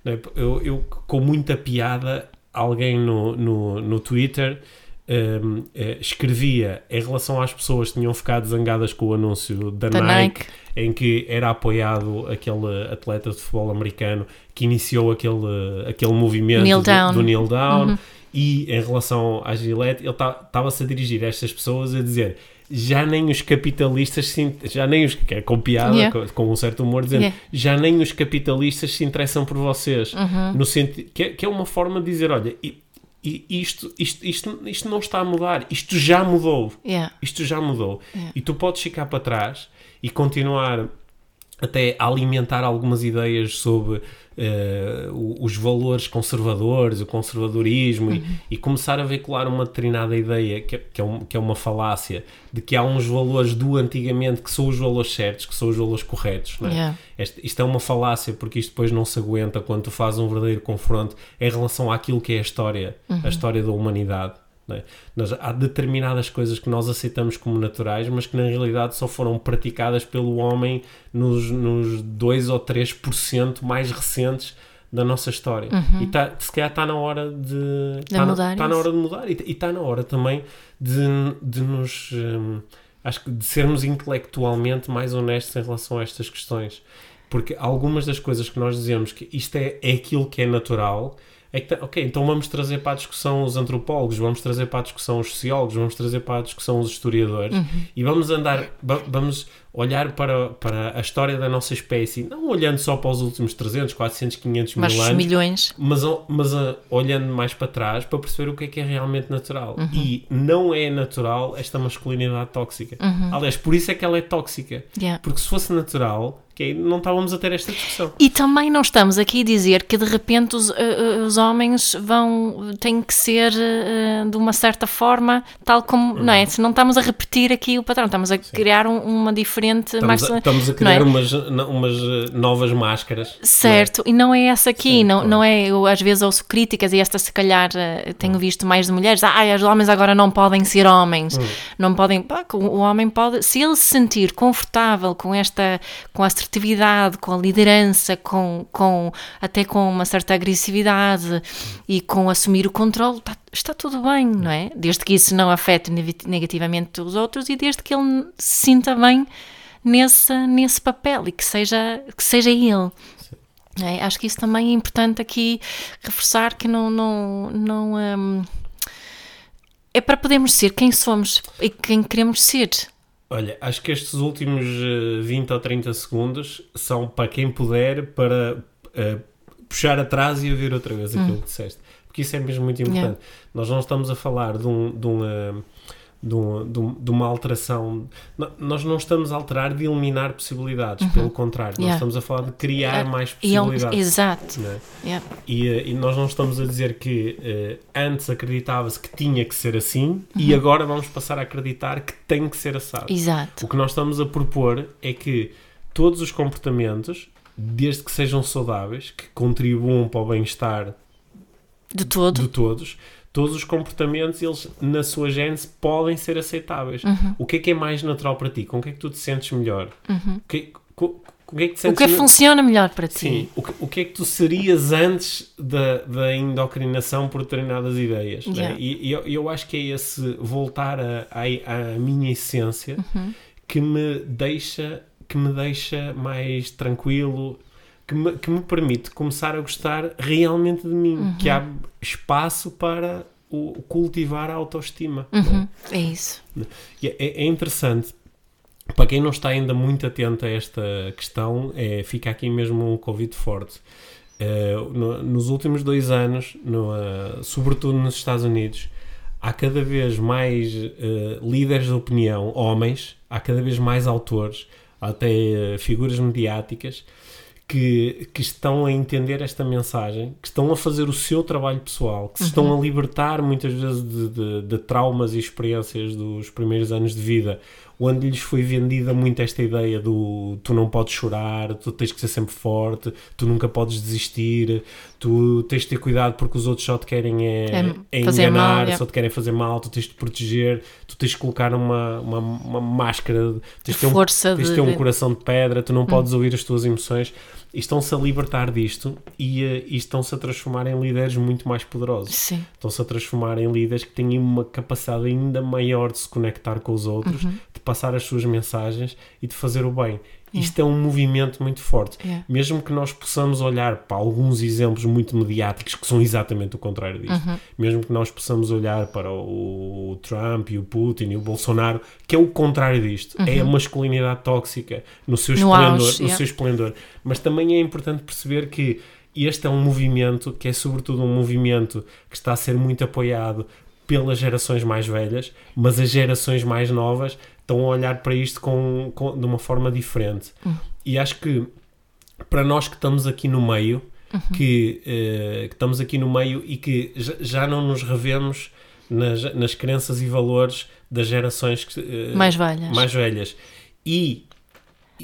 é? Eu, eu, com muita piada, alguém no, no, no Twitter hum, eh, escrevia em relação às pessoas que tinham ficado zangadas com o anúncio da, Da Nike, Nike. em que era apoiado aquele atleta de futebol americano que iniciou aquele, aquele movimento Kneel do, do kneel down Uhum. e em relação à Gillette ele estava-se a dirigir a estas pessoas a dizer já nem os capitalistas se já nem os que é com piada Yeah. com, um certo humor dizendo Yeah. já nem os capitalistas se interessam por vocês Uhum. no sentido que, é- que é uma forma de dizer olha i- isto, isto, isto, isto não está a mudar isto já mudou Yeah. isto já mudou. É. E tu podes ficar para trás e continuar até a alimentar algumas ideias sobre o- os valores conservadores, o conservadorismo e, e começar a veicular uma determinada ideia que, é- que, é um- que é uma falácia de que há uns valores do antigamente que são os valores certos, que são os valores corretos. é? Yeah. Este- isto é uma falácia porque isto depois não se aguenta quando tu fazes um verdadeiro confronto em relação àquilo que é a história, a história da humanidade. É? Nós- há determinadas coisas que nós aceitamos como naturais, mas que na realidade só foram praticadas pelo homem nos, nos 2 ou 3% mais recentes da nossa história. E tá, se calhar está na hora de. tá na- mudar tá na hora de mudar e está na hora também de, de nos. hum, acho que de sermos intelectualmente mais honestos em relação a estas questões. Porque algumas das coisas que nós dizemos que isto é, é aquilo que é natural, é que, tá- ok, então vamos trazer para a discussão os antropólogos, vamos trazer para a discussão os sociólogos, vamos trazer para a discussão os historiadores Uhum. e vamos andar, va- vamos olhar para, para a história da nossa espécie, não olhando só para os últimos 300, 400, 500 Mas mil anos, milhões. mas, mas uh, olhando mais para trás para perceber o que é que é realmente natural. Uhum. E não é natural esta masculinidade tóxica. Aliás, por isso é que ela é tóxica. Uhum. Yeah. Porque se fosse natural, ok, não estávamos a ter esta discussão. E também não estamos aqui a dizer que de repente os, eh, os homens vão têm que ser eh, de uma certa forma, tal como, não é? Se não estamos a repetir aqui o padrão, estamos a criar um- uma diferente Estamos a, estamos a não criar é? umas, umas uh, novas máscaras. Certo, e não é essa aqui, Sim, não, claro. não é, eu às vezes ouço críticas e esta se calhar eh, tenho visto mais de mulheres, ah, os homens agora não podem ser homens, Hum. Não podem, pá, o homem pode, se ele se sentir confortável com esta, com a assertividade, com a liderança, com, com até com uma certa agressividade e com assumir o controle, tá- está tudo bem, não é? Desde que isso não afete negativamente os outros e desde que ele se sinta bem nesse, nesse papel e que seja, que seja ele. É, acho que isso também é importante aqui reforçar que não, não, não hum, é para podermos ser quem somos e quem queremos ser. Olha, acho que estes últimos uh, 20 ou 30 segundos são para quem puder para uh, puxar atrás e ouvir outra vez aquilo que disseste. Porque isso é mesmo muito importante. Yeah. Nós não estamos a falar de, um, de, uma, de, um- de um- de uma alteração. no- Nós não estamos a alterar de eliminar possibilidades, pelo contrário, nós Yeah. estamos a falar de criar mais E é possibilidades. exato. não é? Yeah. E, eh, e nós não estamos a dizer que eh, antes acreditava-se que tinha que ser assim Uhum. e agora vamos passar a acreditar que tem que ser assado. Exato. O que nós estamos a propor é que todos os comportamentos, desde que sejam saudáveis, que contribuam para o bem-estar De todo. de todos, todos os comportamentos, eles na sua gênese podem ser aceitáveis. Uhum. O que é que é mais natural para ti? Com o que é que tu te sentes melhor? O, que, co- com o que é que te O sentes que é me- funciona melhor para ti? Sim, o que, o que é que tu serias antes da, da endocrinação por determinadas ideias? né? Yeah. E, e eu, eu acho que é esse voltar à minha essência Uhum. que me deixa que me deixa mais tranquilo, que me, que me permite começar a gostar realmente de mim, Uhum. que há espaço para o, cultivar a autoestima. Uhum, É isso. E É, é interessante. Para quem não está ainda muito atento a esta questão, é, fica aqui mesmo um convite forte. Eh, no- nos últimos dois anos, no, eh, sobretudo nos Estados Unidos, há cada vez mais eh, líderes de opinião, homens, há cada vez mais autores, até figuras mediáticas, que, que estão a entender esta mensagem, que estão a fazer o seu trabalho pessoal, que se estão a libertar muitas vezes de, de- de traumas e experiências dos primeiros anos de vida, onde lhes foi vendida muito esta ideia do tu não podes chorar, tu tens que ser sempre forte, tu nunca podes desistir, tu tens de ter cuidado porque os outros só te querem é, É é fazer enganar, mal, é. só te querem fazer mal, tu tens de proteger, tu tens de colocar uma, uma, uma máscara, tens de ter um, tens de ter um coração de pedra, tu não podes ouvir as tuas emoções. E estão-se a libertar disto e, eh, e estão-se a transformar em líderes muito mais poderosos. Estão-se a transformar em líderes que têm uma capacidade ainda maior de se conectar com os outros, Uhum. de passar as suas mensagens e de fazer o bem. Isto é um movimento muito forte. É. Mesmo que nós possamos olhar para alguns exemplos muito mediáticos que são exatamente o contrário disto, Uhum. mesmo que nós possamos olhar para o Trump e o Putin e o Bolsonaro, que é o contrário disto, é a masculinidade tóxica no seu Uhum. No esplendor, auge, no yeah. seu esplendor. Mas também é importante perceber que este é um movimento que é sobretudo um movimento que está a ser muito apoiado pelas gerações mais velhas, mas as gerações mais novas estão a olhar para isto com, com- de uma forma diferente. E acho que para nós que estamos aqui no meio, que, eh, que estamos aqui no meio e que já, já não nos revemos nas, nas crenças e valores das gerações que, eh, Mais velhas. mais velhas. E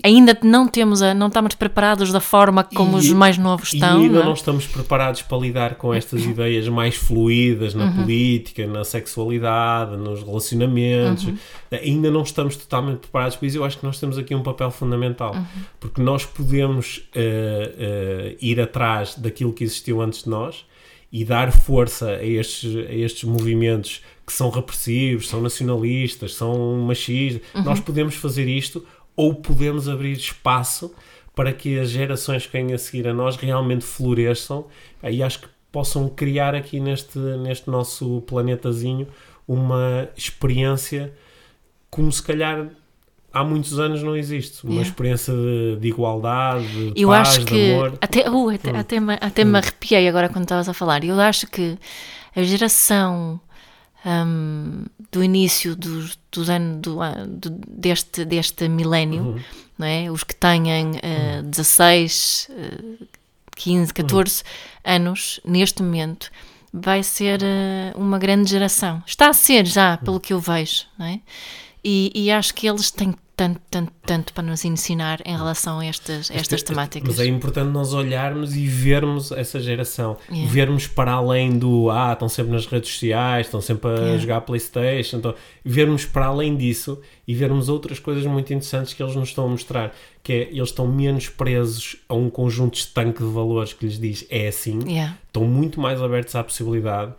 Ainda não temos a, não estamos preparados da forma como E- os mais novos E estão. ainda não é? não estamos preparados para lidar com estas ideias mais fluídas na Uhum. política, na sexualidade, nos relacionamentos. Uhum. Ainda não estamos totalmente preparados para isso. Eu acho que nós temos aqui um papel fundamental. Uhum. Porque nós podemos eh, eh, ir atrás daquilo que existiu antes de nós e dar força a estes, a estes movimentos que são repressivos, são nacionalistas, são machistas. Uhum. Nós podemos fazer isto ou podemos abrir espaço para que as gerações que vêm a seguir a nós realmente floresçam e acho que possam criar aqui neste, neste nosso planetazinho uma experiência como se calhar há muitos anos não existe. Uma Yeah. experiência de, de igualdade, de Eu paz, acho de que amor. até, uh, até, Hum. até, me, até me arrepiei agora quando estavas a falar. Eu acho que a geração hum, do início dos, dos anos do, do- deste, deste milénio, Uhum. não é? os que têm eh, 16, eh, 15, 14 anos neste momento, vai ser eh, uma grande geração. Está a ser já, pelo que eu vejo, não é? E, e acho que eles têm tanto, tanto, tanto para nos ensinar em relação a estas, estas temáticas. Mas é importante nós olharmos e vermos essa geração. Yeah. Vermos para além do ah, estão sempre nas redes sociais, estão sempre a Yeah. jogar Playstation. Então, vermos para além disso e vermos outras coisas muito interessantes que eles nos estão a mostrar. Que é, eles estão menos presos a um conjunto estanque de valores que lhes diz é assim. Yeah. Estão muito mais abertos à possibilidade.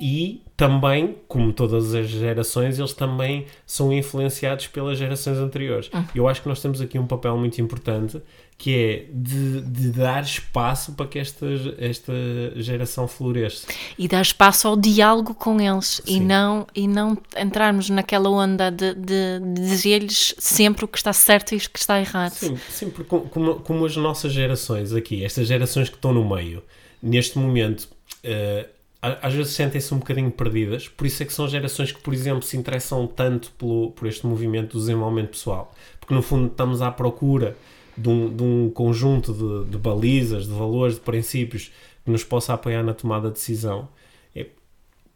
E também, como todas as gerações, eles também são influenciados pelas gerações anteriores. Eu acho que nós temos aqui um papel muito importante que é de, de dar espaço para que esta, esta geração floresça. E dar espaço ao diálogo com eles e não, e não entrarmos naquela onda de, de, de dizer-lhes sempre o que está certo e o que está errado. Sim, sim porque como, como, as nossas gerações aqui, estas gerações que estão no meio, neste momento, a- às vezes sentem-se um bocadinho perdidas, por isso é que são gerações que, por exemplo, se interessam tanto pelo, por este movimento do desenvolvimento pessoal, porque no fundo estamos à procura de um, de um conjunto de, de balizas, de valores, de princípios que nos possa apoiar na tomada de decisão.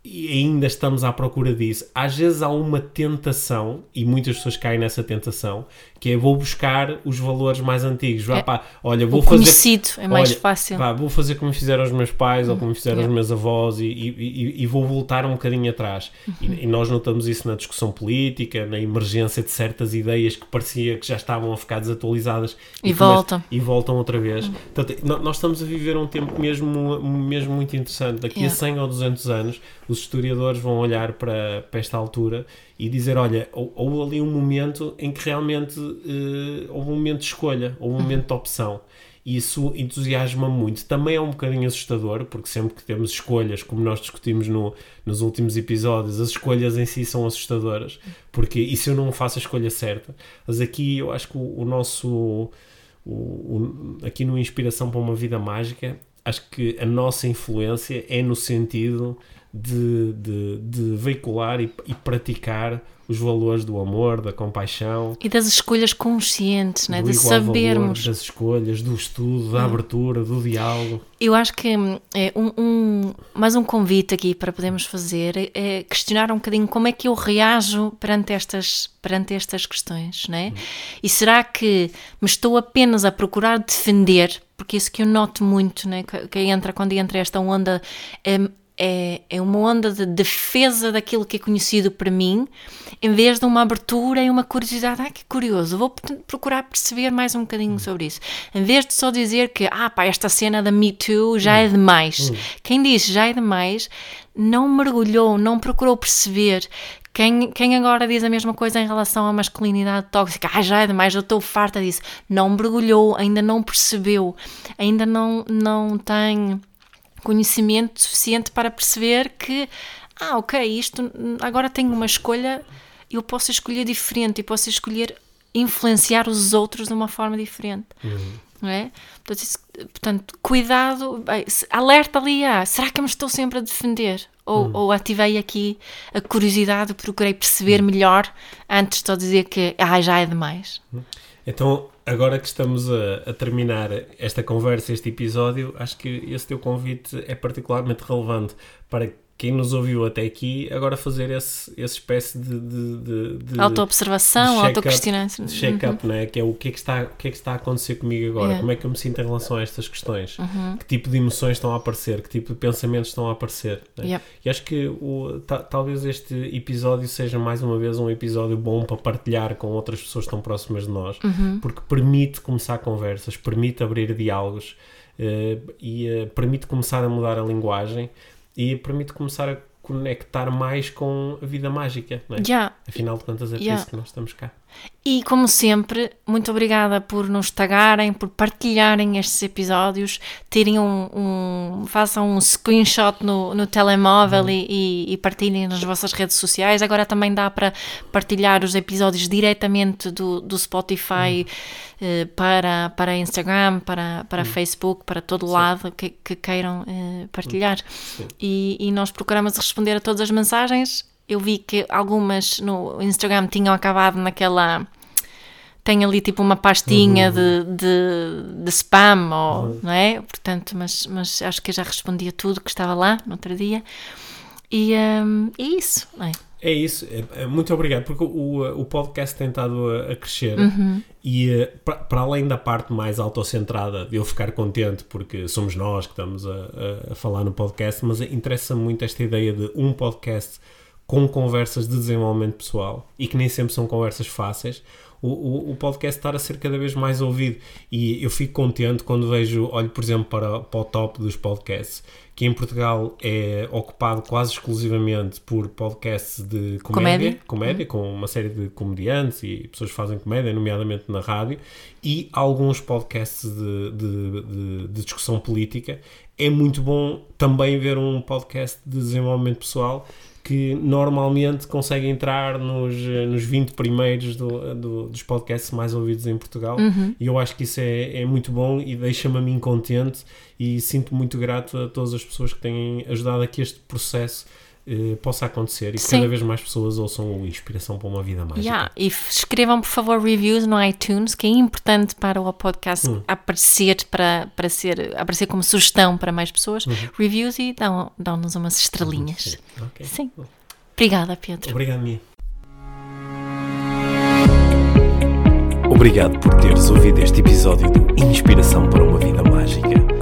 E ainda estamos à procura disso. Às vezes há uma tentação, e muitas pessoas caem nessa tentação, que é vou buscar os valores mais antigos. Vá, É. pá, olha, vou o fazer. conhecido é mais Olha, fácil. Vá, vou fazer como fizeram os meus pais ou como fizeram os meus avós e, e- e- e vou voltar um bocadinho atrás. E- Uhum. E, nós notamos isso na discussão política, na emergência de certas ideias que parecia que já estavam a ficar desatualizadas E voltam. e voltam outra vez. Portanto, no- nós estamos a viver um tempo mesmo, mesmo muito interessante. Daqui Yeah. a 100 ou 200 anos, os historiadores vão olhar para, para esta altura e dizer: olha, hou- houve ali um momento em que realmente eh, houve um momento de escolha, houve um momento de opção. E isso entusiasma-me muito. Também é um bocadinho assustador, porque sempre que temos escolhas, como nós discutimos no, nos últimos episódios, as escolhas em si são assustadoras. Porque e se eu não faço a escolha certa? Mas aqui eu acho que o, o nosso. o- o- aqui no Inspiração para uma Vida Mágica, acho que a nossa influência é no sentido de, de, de veicular e, e praticar os valores do amor, da compaixão, E das escolhas conscientes, né? do de igual valor, sabermos. das escolhas, do estudo, da abertura, do diálogo. Eu acho que hum, é um, um- mais um convite aqui para podermos fazer é- questionar um bocadinho como é que eu reajo perante estas, perante estas questões, né? E será que me estou apenas a procurar defender, porque isso que eu noto muito, né? Que, que entra, quando entra esta onda, é, é, uma onda de defesa daquilo que é conhecido para mim, em vez de uma abertura e uma curiosidade. Ah, que curioso, vou procurar perceber mais um bocadinho sobre isso. Em vez de só dizer que, ah, pá, esta cena da Me Too já é demais. Quem disse já é demais não mergulhou, não procurou perceber. Quem, quem agora diz a mesma coisa em relação à masculinidade tóxica, ah, já é demais, eu estou farta disso, não mergulhou, ainda não percebeu, ainda não, não tem conhecimento suficiente para perceber que, ah, ok, isto agora tenho uma escolha, eu posso escolher diferente e posso escolher influenciar os outros de uma forma diferente. Não é? Portanto, isso- portanto, cuidado, alerta ali, ah, será que eu me estou sempre a defender? Ou, ou ativei aqui a curiosidade, procurei perceber melhor antes de só dizer que ah, já é demais. Então, agora que estamos a, a terminar esta conversa, este episódio, acho que esse teu convite é particularmente relevante para quem nos ouviu até aqui, agora fazer esse, esse espécie de, de, de, de Autoobservação, autoquestionamento. check-up, não é? Que é o que é que, está, o que é que está a acontecer comigo agora? Yeah. Como é que eu me sinto em relação a estas questões? Uhum. Que tipo de emoções estão a aparecer? Que tipo de pensamentos estão a aparecer? não é? Yep. E acho que o, ta- talvez este episódio seja mais uma vez um episódio bom para partilhar com outras pessoas estão próximas de nós, Uhum. porque permite começar conversas, permite abrir diálogos eh, e eh, permite começar a mudar a linguagem e permite começar a conectar mais com a vida mágica, não é? Yeah. Afinal de contas é por Yeah. isso que nós estamos cá. E como sempre, muito obrigada por nos tagarem, por partilharem estes episódios, terem um, um façam um screenshot no, no telemóvel uhum. e, e, partilhem nas vossas redes sociais. Agora também dá para partilhar os episódios diretamente do, do Spotify uhum. eh, para, para Instagram, para, para uhum. Facebook, para todo Sim. lado que, que queiram eh, partilhar. E, e nós procuramos responder a todas as mensagens eu vi que algumas no Instagram tinham acabado naquela. Tem ali tipo uma pastinha uhum. de, de, de, spam, ou, uhum. não é? Portanto, mas, mas acho que eu já respondia tudo que estava lá no outro dia. E um, é isso, não é? É isso, é, é, muito obrigado, porque o, o podcast tem estado a, a crescer uhum. e uh, para além da parte mais autocentrada de eu ficar contente porque somos nós que estamos a, a, a falar no podcast, mas interessa muito esta ideia de um podcast com conversas de desenvolvimento pessoal e que nem sempre são conversas fáceis, o, o, o, podcast estar a ser cada vez mais ouvido. E eu fico contente quando vejo, olho por exemplo para, para o top dos podcasts, que em Portugal é ocupado quase exclusivamente por podcasts de comédia, comédia, comédia com uma série de comediantes e pessoas que fazem comédia, nomeadamente na rádio, e alguns podcasts de, de, de, de discussão política. É muito bom também ver um podcast de desenvolvimento pessoal que normalmente consegue entrar nos, nos 20 primeiros do, do, dos podcasts mais ouvidos em Portugal uhum. e eu acho que isso é, é muito bom e deixa-me a mim contente e sinto muito grato a todas as pessoas que têm ajudado a que este processo eh, possa acontecer e que Sim. cada vez mais pessoas ouçam o Inspiração para uma Vida Mágica. Yeah. E escrevam, por favor, reviews no iTunes, que é importante para o podcast hum. aparecer, para, para ser, aparecer como sugestão para mais pessoas. Uhum. Reviews e dão-nos dão umas estrelinhas. Uhum. Okay. Sim. Obrigada, Pedro. Obrigado, Mia. Obrigado por teres ouvido este episódio do Inspiração para uma Vida Mágica.